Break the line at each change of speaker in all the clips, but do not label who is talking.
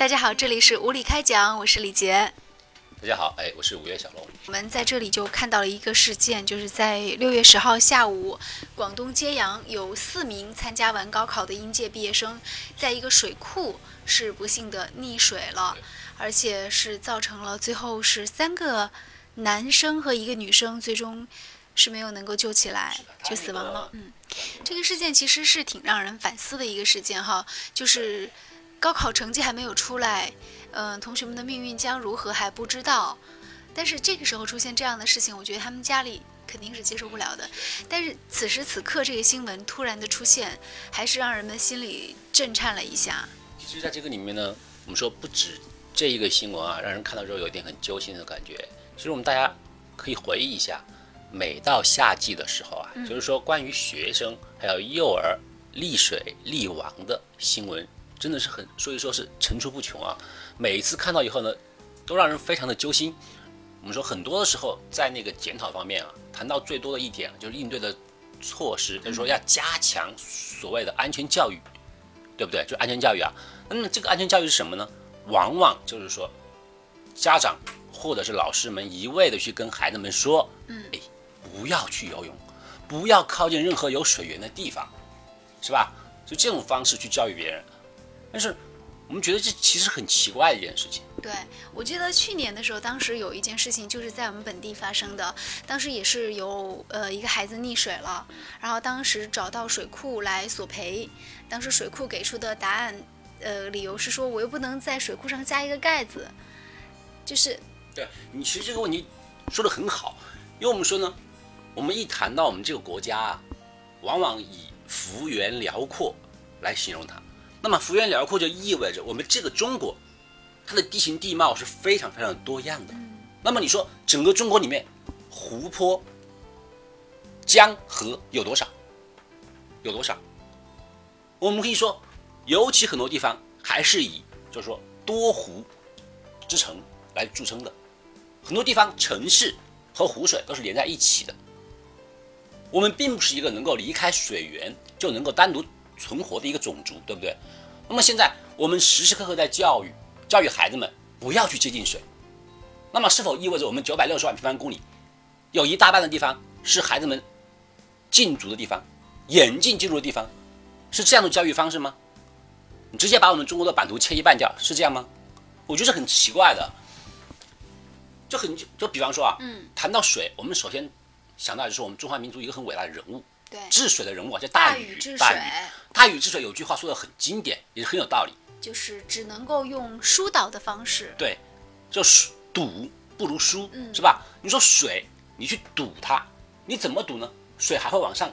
大家好，这里是无理开讲，我是李杰。
大家好，哎，我是五月小龙。
我们在这里就看到了一个事件，就是在六月十号下午，广东揭阳有四名参加完高考的应届毕业生，在一个水库是不幸的溺水了，而且是造成了最后是三个男生和一个女生最终是没有能够救起来，就死亡了。嗯，这个事件其实是挺让人反思的一个事件哈，就是高考成绩还没有出来。嗯，同学们的命运将如何还不知道，但是这个时候出现这样的事情，我觉得他们家里肯定是接受不了的。但是此时此刻这个新闻突然的出现，还是让人们心里震颤了一下。
其实，在这个里面呢，我们说不止这一个新闻啊，让人看到之后有一点很揪心的感觉。其实我们大家可以回忆一下，每到夏季的时候啊，就是说关于学生还有幼儿溺水溺亡的新闻。真的是很，所以说是层出不穷啊！每一次看到以后呢，都让人非常的揪心。我们说很多的时候，在那个检讨方面啊，谈到最多的一点就是应对的措施，就是说要加强所谓的安全教育，对不对？就安全教育啊。那么这个安全教育是什么呢？往往就是说，家长或者是老师们一味的去跟孩子们说，嗯，哎，不要去游泳，不要靠近任何有水源的地方，是吧？就这种方式去教育别人。但是，我们觉得这其实很奇怪的一件事情。
对，我记得去年的时候，当时有一件事情就是在我们本地发生的，当时也是有呃一个孩子溺水了，然后当时找到水库来索赔，当时水库给出的答案，呃，理由是说我又不能在水库上加一个盖子，就是。
对你其实这个问题说的很好，因为我们说呢，我们一谈到我们这个国家啊，往往以幅员辽阔来形容它。那么幅员辽阔就意味着我们这个中国，它的地形地貌是非常非常多样的。那么你说整个中国里面，湖泊、江河有多少？有多少？我们可以说，尤其很多地方还是以就是说多湖之城来著称的。很多地方城市和湖水都是连在一起的。我们并不是一个能够离开水源就能够单独。存活的一个种族，对不对？那么现在我们时时刻刻在教育教育孩子们不要去接近水，那么是否意味着我们九百六十万平方公里有一大半的地方是孩子们禁足的地方、严禁进入的地方？是这样的教育方式吗？你直接把我们中国的版图切一半掉，是这样吗？我觉得很奇怪的，就很就比方说啊，嗯，谈到水，我们首先想到就是我们中华民族一个很伟大的人物。治水的人物啊，叫大禹。治水，大禹治水有句话说的很经典，也是很有道理，
就是只能够用疏导的方式。
对，就堵不如疏，是吧？你说水，你去堵它，你怎么堵呢？水还会往上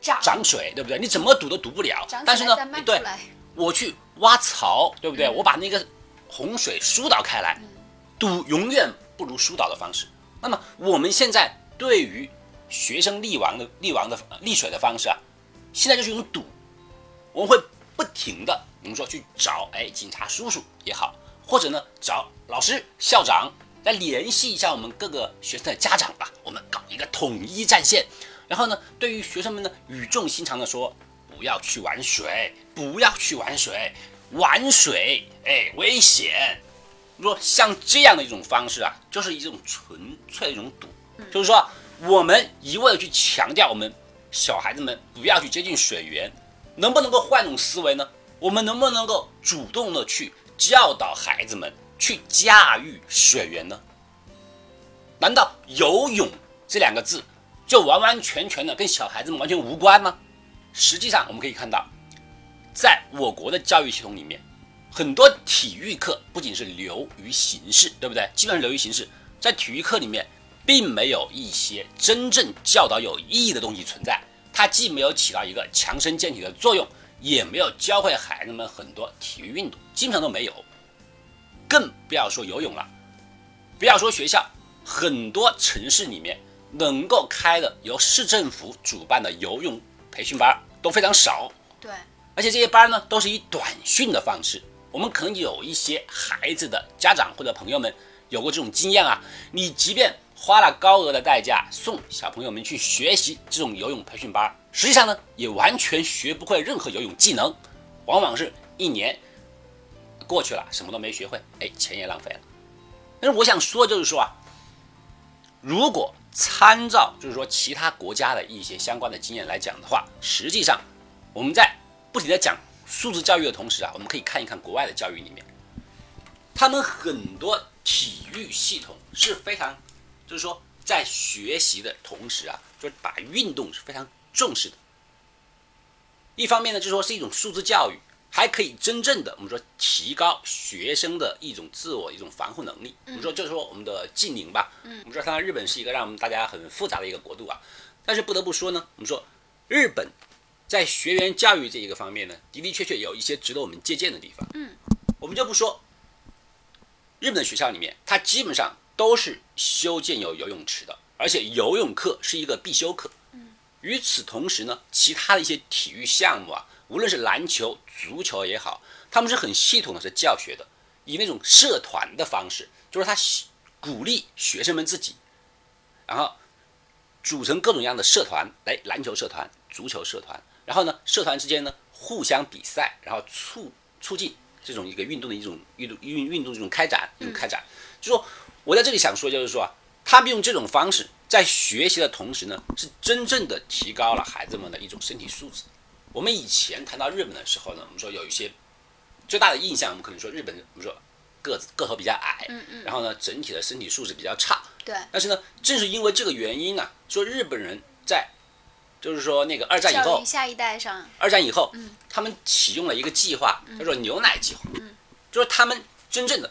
涨
涨水，对不对？你怎么堵都堵不了。但是呢，对，我去挖槽，对不对？我把那个洪水疏导开来，堵永远不如疏导的方式。那么我们现在对于学生溺亡的溺亡的溺水的方式啊，现在就是用赌，我们会不停的，我们说去找哎警察叔叔也好，或者呢找老师校长来联系一下我们各个学生的家长吧，我们搞一个统一战线，然后呢对于学生们呢语重心长的说不要去玩水，不要去玩水，玩水哎危险，说像这样的一种方式啊，就是一种纯粹的一种赌，就是说。我们一味的去强调我们小孩子们不要去接近水源，能不能够换种思维呢？我们能不能够主动的去教导孩子们去驾驭水源呢？难道游泳这两个字就完完全全的跟小孩子们完全无关吗？实际上我们可以看到，在我国的教育系统里面，很多体育课不仅是流于形式，对不对？基本上流于形式，在体育课里面。并没有一些真正教导有意义的东西存在，它既没有起到一个强身健体的作用，也没有教会孩子们很多体育运动，基本上都没有，更不要说游泳了。不要说学校，很多城市里面能够开的由市政府主办的游泳培训班都非常少。
对，
而且这些班呢都是以短训的方式。我们可能有一些孩子的家长或者朋友们有过这种经验啊，你即便。花了高额的代价送小朋友们去学习这种游泳培训班，实际上呢，也完全学不会任何游泳技能，往往是一年过去了，什么都没学会，哎，钱也浪费了。但是我想说就是说啊，如果参照就是说其他国家的一些相关的经验来讲的话，实际上我们在不停的讲素质教育的同时啊，我们可以看一看国外的教育里面，他们很多体育系统是非常，就是说在学习的同时啊，就是把运动是非常重视的。一方面呢，就是说是一种素质教育。还可以真正的我们说提高学生的一种自我一种防护能力。我们说就是说我们的近邻吧。嗯。我们说当然日本是一个让我们大家很复杂的一个国度啊，但是不得不说呢，我们说日本在学员教育这一个方面呢，的的确确有一些值得我们借鉴的地方。嗯。我们就不说日本的学校里面，它基本上都是修建有游泳池的，而且游泳课是一个必修课。与此同时呢，其他的一些体育项目啊。无论是篮球、足球也好，他们是很系统的是教学的，以那种社团的方式，就是他鼓励学生们自己，然后组成各种各样的社团，来篮球社团、足球社团，然后呢，社团之间呢互相比赛，然后促促进这种一个运动的一种运动运运动这种开展，一种开展。就说我在这里想说，就是说啊，他们用这种方式在学习的同时呢，是真正的提高了孩子们的一种身体素质。我们以前谈到日本的时候呢，我们说有一些最大的印象，我们可能说日本，我们说个子个头比较矮，嗯嗯，然后呢，整体的身体素质比较差，
对。
但是呢，正是因为这个原因啊，说日本人在就是说那个二战以后，
下一代上，
二战以后，嗯，他们启用了一个计划，叫做牛奶计划，嗯，就是他们真正的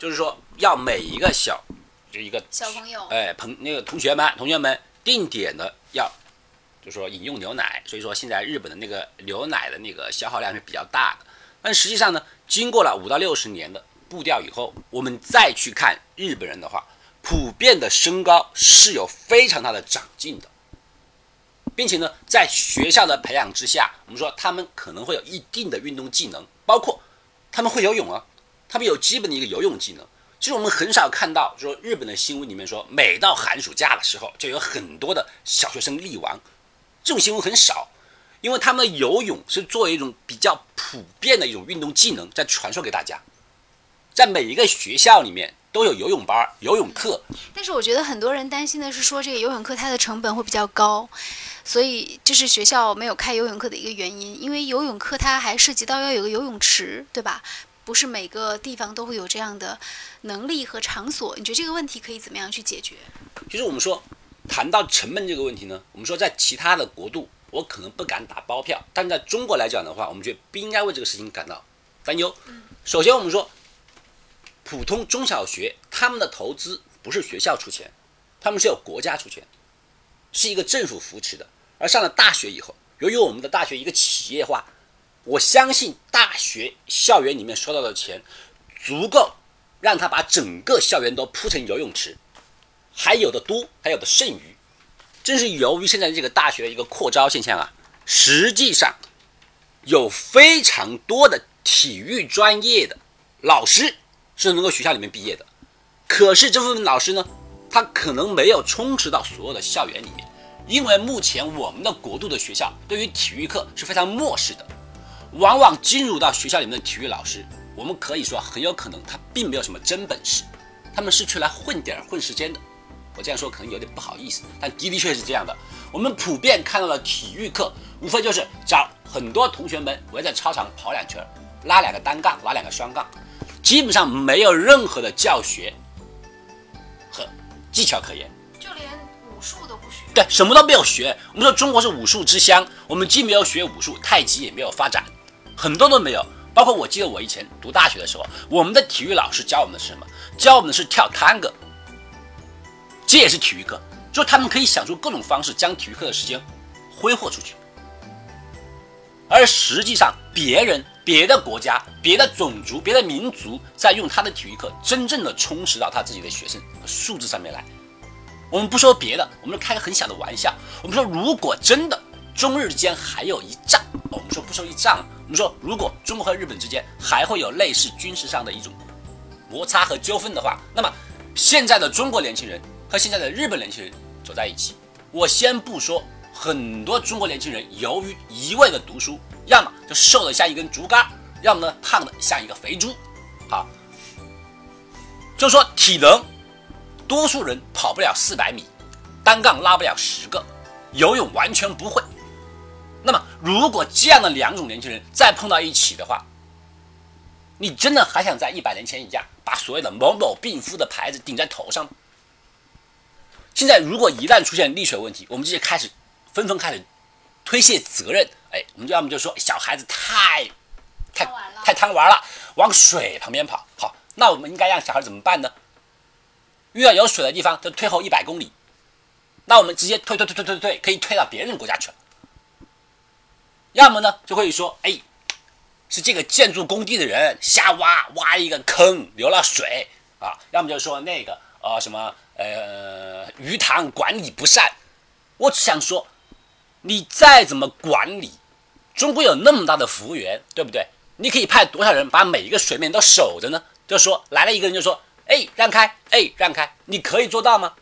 就是说要每一个小就一个
小朋友，
哎，朋那个同学们，同学们定点的要。就说饮用牛奶，所以说现在日本的那个牛奶的那个消耗量是比较大的。但实际上呢，经过了五到六十年的步调以后，我们再去看日本人的话，普遍的身高是有非常大的长进的，并且呢，在学校的培养之下，我们说他们可能会有一定的运动技能，包括他们会游泳啊，他们有基本的一个游泳技能。其实我们很少看到，说日本的新闻里面说，每到寒暑假的时候，就有很多的小学生溺亡。这种新闻很少，因为他们游泳是作为一种比较普遍的一种运动技能在传授给大家，在每一个学校里面都有游泳班、游泳课。
但是我觉得很多人担心的是说这个游泳课它的成本会比较高，所以这是学校没有开游泳课的一个原因。因为游泳课它还涉及到要有个游泳池，对吧？不是每个地方都会有这样的能力和场所。你觉得这个问题可以怎么样去解决？
其实我们说。谈到成本这个问题呢，我们说在其他的国度，我可能不敢打包票，但在中国来讲的话，我们觉得不应该为这个事情感到担忧。首先我们说，普通中小学他们的投资不是学校出钱，他们是由国家出钱，是一个政府扶持的。而上了大学以后，由于我们的大学一个企业化，我相信大学校园里面收到的钱足够让他把整个校园都铺成游泳池。还有的多，还有的剩余，正是由于现在这个大学的一个扩招现象啊，实际上有非常多的体育专业的老师是能够学校里面毕业的，可是这部分老师呢，他可能没有充实到所有的校园里面，因为目前我们的国度的学校对于体育课是非常漠视的，往往进入到学校里面的体育老师，我们可以说很有可能他并没有什么真本事，他们是去来混点混时间的。我这样说可能有点不好意思，但的的确是这样的。我们普遍看到的体育课，无非就是找很多同学们围在操场跑两圈，拉两个单杠，拉两个双杠，基本上没有任何的教学和技巧可言，
就连武术都不学。
对，什么都没有学。我们说中国是武术之乡，我们既没有学武术，太极也没有发展，很多都没有。包括我记得我以前读大学的时候，我们的体育老师教我们的是什么？教我们的是跳探戈。这也是体育课，就他们可以想出各种方式将体育课的时间挥霍出去，而实际上别人、别的国家、别的种族、别的民族在用他的体育课，真正的充实到他自己的学生和素质上面来。我们不说别的，我们开个很小的玩笑，我们说如果真的中日之间还有一仗，我们说不说一仗，我们说如果中国和日本之间还会有类似军事上的一种摩擦和纠纷的话，那么现在的中国年轻人。和现在的日本年轻人走在一起，我先不说很多中国年轻人由于一味的读书，要么就瘦得像一根竹竿，要么呢胖的像一个肥猪，好，就说体能，多数人跑不了四百米，单杠拉不了十个，游泳完全不会。那么，如果这样的两种年轻人再碰到一起的话，你真的还想在一百年前一样把所谓的某某病夫的牌子顶在头上吗？现在如果一旦出现溺水问题，我们就开始纷纷开始推卸责任。哎，我们就要么就说小孩子太太太贪玩了，往水旁边跑。好，那我们应该让小孩怎么办呢？遇到有水的地方就退后一百公里。那我们直接退退退退退退，可以退到别人国家去了。要么呢，就会说，哎，是这个建筑工地的人瞎挖挖一个坑流了水啊。要么就说那个呃什么呃鱼塘管理不善。我只想说，你再怎么管理，中国有那么大的幅员，对不对？你可以派多少人把每一个水面都守着呢？就说来了一个人就说，哎让开，哎让开，你可以做到吗？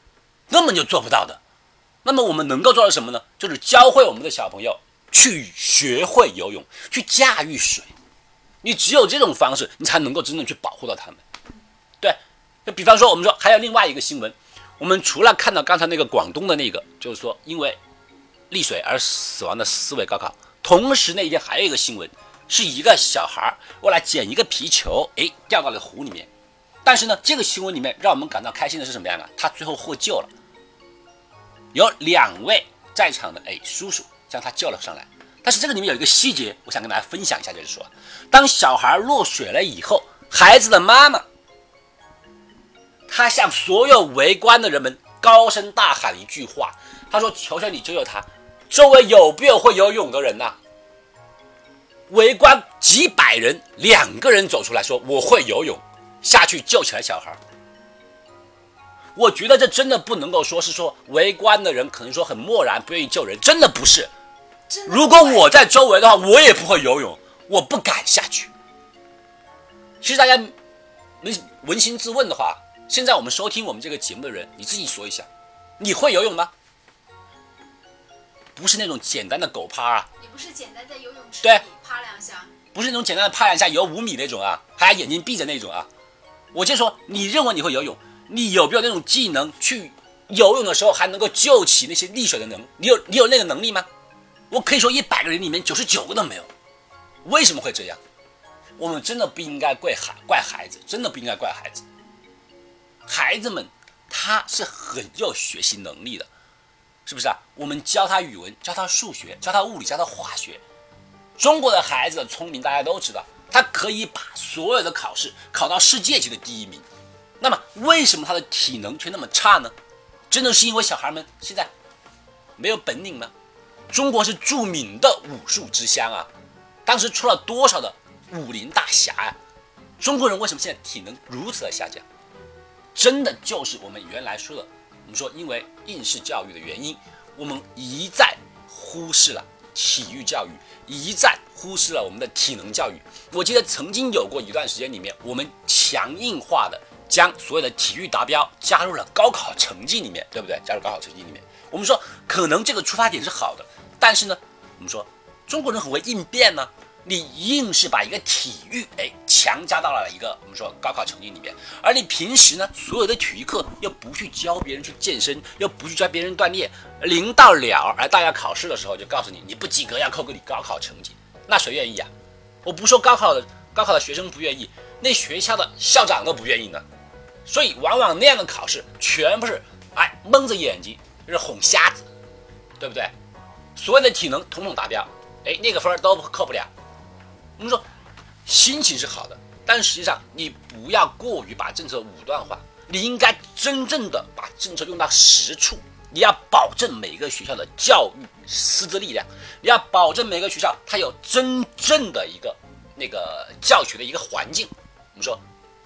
根本就做不到的。那么我们能够做到什么呢？就是教会我们的小朋友。去学会游泳，去驾驭水，你只有这种方式，你才能够真正去保护到他们。对，就比方说，我们说还有另外一个新闻，我们除了看到刚才那个广东的那个，就是说因为溺水而死亡的四位高考，同时那一天还有一个新闻，是一个小孩过来捡一个皮球，哎，掉到了湖里面。但是呢，这个新闻里面让我们感到开心的是什么样啊？他最后获救了，有两位在场的哎叔叔。将他救了上来，但是这个里面有一个细节，我想跟大家分享一下，就是说，当小孩落水了以后，孩子的妈妈，他向所有围观的人们高声大喊一句话，他说：“求求你救救他，周围有没有会游泳的人呐？”围观几百人，两个人走出来说：“我会游泳，下去救起来小孩。”我觉得这真的不能够说是说围观的人可能说很漠然，不愿意救人，真的不是。如果我在周围的话，我也不会游泳，我不敢下去。其实大家扪扪心自问的话，现在我们收听我们这个节目的人，你自己说一下，你会游泳吗？不是那种简单的狗趴
啊，也不是简单在游泳池里趴两下，
不是那种简单的趴两下游五米那种啊，还眼睛闭着那种啊。我就说，你认为你会游泳，你有没有那种技能去游泳的时候还能够救起那些溺水的能？你有你有那个能力吗？我可以说，一百个人里面九十九个都没有。为什么会这样？我们真的不应该怪孩怪孩子，真的不应该怪孩子。孩子们他是很有学习能力的，是不是啊？我们教他语文，教他数学，教他物理，教他化学。中国的孩子的聪明，大家都知道，他可以把所有的考试考到世界级的第一名。那么，为什么他的体能却那么差呢？真的是因为小孩们现在没有本领吗？中国是著名的武术之乡啊，当时出了多少的武林大侠呀？中国人为什么现在体能如此的下降？真的就是我们原来说的，我们说因为应试教育的原因，我们一再忽视了体育教育，一再忽视了我们的体能教育。我记得曾经有过一段时间里面，我们强硬化的将所有的体育达标加入了高考成绩里面，对不对？加入高考成绩里面，我们说可能这个出发点是好的。但是呢，我们说中国人很会应变呢。你硬是把一个体育哎强加到了一个我们说高考成绩里面，而你平时呢所有的体育课又不去教别人去健身，又不去教别人锻炼，临到了而大家考试的时候就告诉你你不及格要扣个你高考成绩，那谁愿意啊？我不说高考的高考的学生不愿意，那学校的校长都不愿意呢。所以往往那样的考试全部是哎蒙着眼睛就是哄瞎子，对不对？所有的体能统统达标，哎，那个分都扣不了。我们说心情是好的，但实际上你不要过于把政策武断化，你应该真正的把政策用到实处。你要保证每个学校的教育师资力量，你要保证每个学校它有真正的一个那个教学的一个环境。我们说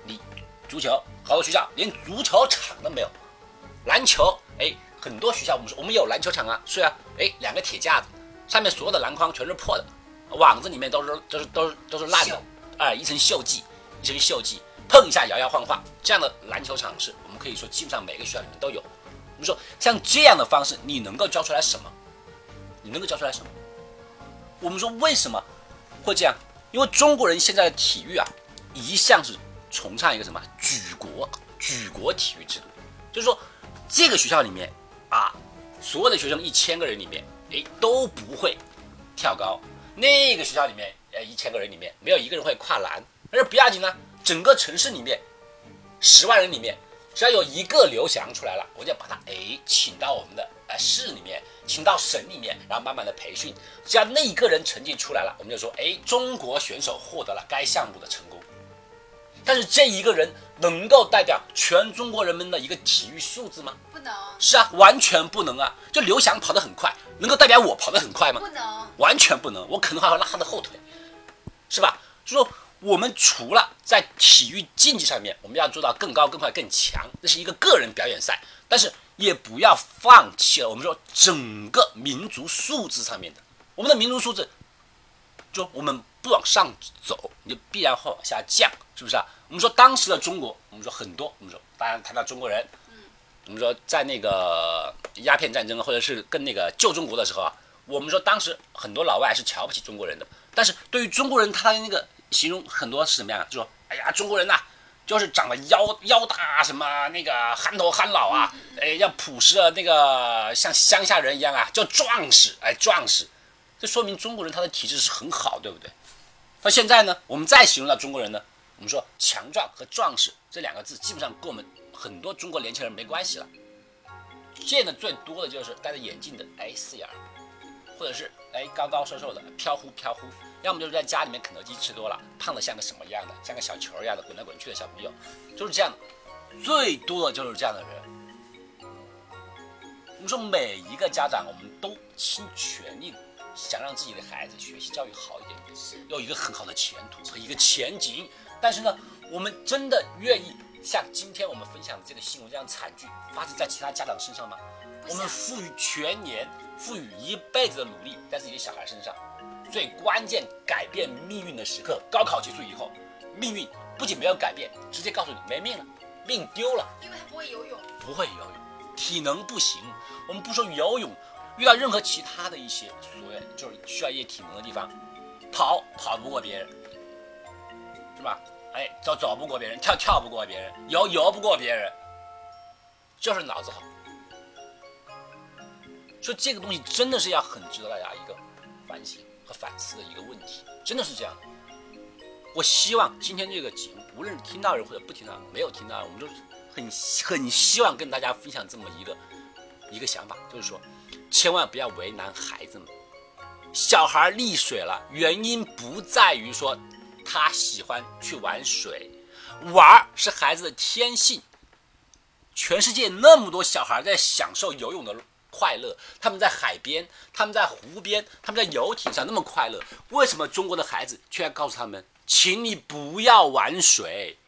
你足球好多学校连足球场都没有，篮球哎。很多学校，我们说我们有篮球场啊，是啊，哎，两个铁架子，上面所有的篮筐全是破的，网子里面都是都是都是都是烂的，哎，一层锈迹，一层锈迹，碰一下摇摇晃晃，这样的篮球场是我们可以说基本上每个学校里面都有。我们说像这样的方式，你能够教出来什么？你能够教出来什么？我们说为什么会这样？因为中国人现在的体育啊，一向是崇尚一个什么举国举国体育制度，就是说这个学校里面啊，所有的学生一千个人里面，哎都不会跳高；那个学校里面，呃一千个人里面没有一个人会跨栏。但是不要紧呢，整个城市里面十万人里面，只要有一个刘翔出来了，我就把他哎请到我们的呃市里面，请到省里面，然后慢慢的培训。只要那一个人成绩出来了，我们就说哎，中国选手获得了该项目的成功。但是这一个人能够代表全中国人民的一个体育素质吗？
不能。
是啊，完全不能啊！就刘翔跑得很快，能够代表我跑得很快吗？
不能。
完全不能，我可能还会拉他的后腿，是吧？就说。我们除了在体育竞技上面，我们要做到更高、更快、更强，那是一个个人表演赛，但是也不要放弃了。我们说整个民族素质上面的，我们的民族素质，就我们不往上走，你就必然会往下降，是不是啊？我们说当时的中国，我们说很多，我们说当然谈到中国人，我们说在那个鸦片战争或者是跟那个旧中国的时候啊，我们说当时很多老外是瞧不起中国人的，但是对于中国人他的那个。形容很多是什么样？就说，哎呀，中国人呐，就是长得腰腰大，什么那个憨头憨脑啊，哎，要朴实的那个像乡下人一样啊，叫壮实，哎，壮实，这说明中国人他的体质是很好，对不对？到现在呢，我们再形容到中国人呢，我们说强壮和壮实这两个字，基本上跟我们很多中国年轻人没关系了。见的最多的就是戴着眼镜的，哎，四眼，或者是哎高高瘦瘦的，飘忽飘忽。要么就是在家里面肯德基吃多了，胖的像个什么样的，像个小球一样的滚来滚去的小朋友，就是这样，最多的就是这样的人。我们说每一个家长，我们都倾全力想让自己的孩子学习教育好一点，有一个很好的前途和一个前景。但是呢，我们真的愿意像今天我们分享的这个新闻这样惨剧发生在其他家长身上吗？我们赋予全年、赋予一辈子的努力在自己的小孩身上。最关键改变命运的时刻，高考结束以后，命运不仅没有改变，直接告诉你没命了，命丢了。
因为他不会游泳，
不会游泳，体能不行。我们不说游泳，遇到任何其他的一些所谓就是需要一些体能的地方，跑跑不过别人，是吧？哎，走走不过别人，跳跳不过别人，游游不过别人，就是脑子好。所以这个东西真的是要很值得大家一个反省和。反思的一个问题，真的是这样。我希望今天这个节目，无论是听到人或者不听到人，没有听到人，我们都很很希望跟大家分享这么一个一个想法，就是说，千万不要为难孩子们。小孩溺水了，原因不在于说他喜欢去玩水，玩是孩子的天性。全世界那么多小孩在享受游泳的。快乐，他们在海边，他们在湖边，他们在游艇上那么快乐，为什么中国的孩子却要告诉他们，请你不要玩水，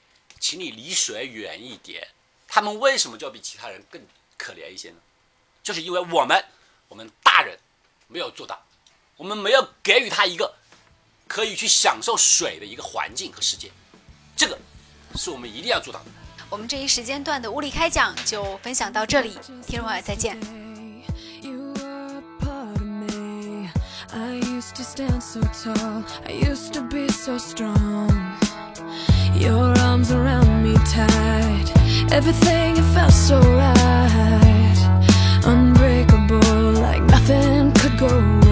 请你离水远一点？他们为什么就要比其他人更可怜一些呢？就是因为我们，我们大人没有做到，我们没有给予他一个可以去享受水的一个环境和世界，这个是我们一定要做到的。
我们这一时间段的物理开讲就分享到这里，听众朋友再见。used to stand so tall. I used to be so strong. Your arms around me tight. Everything it felt so right. Unbreakable, like nothing could go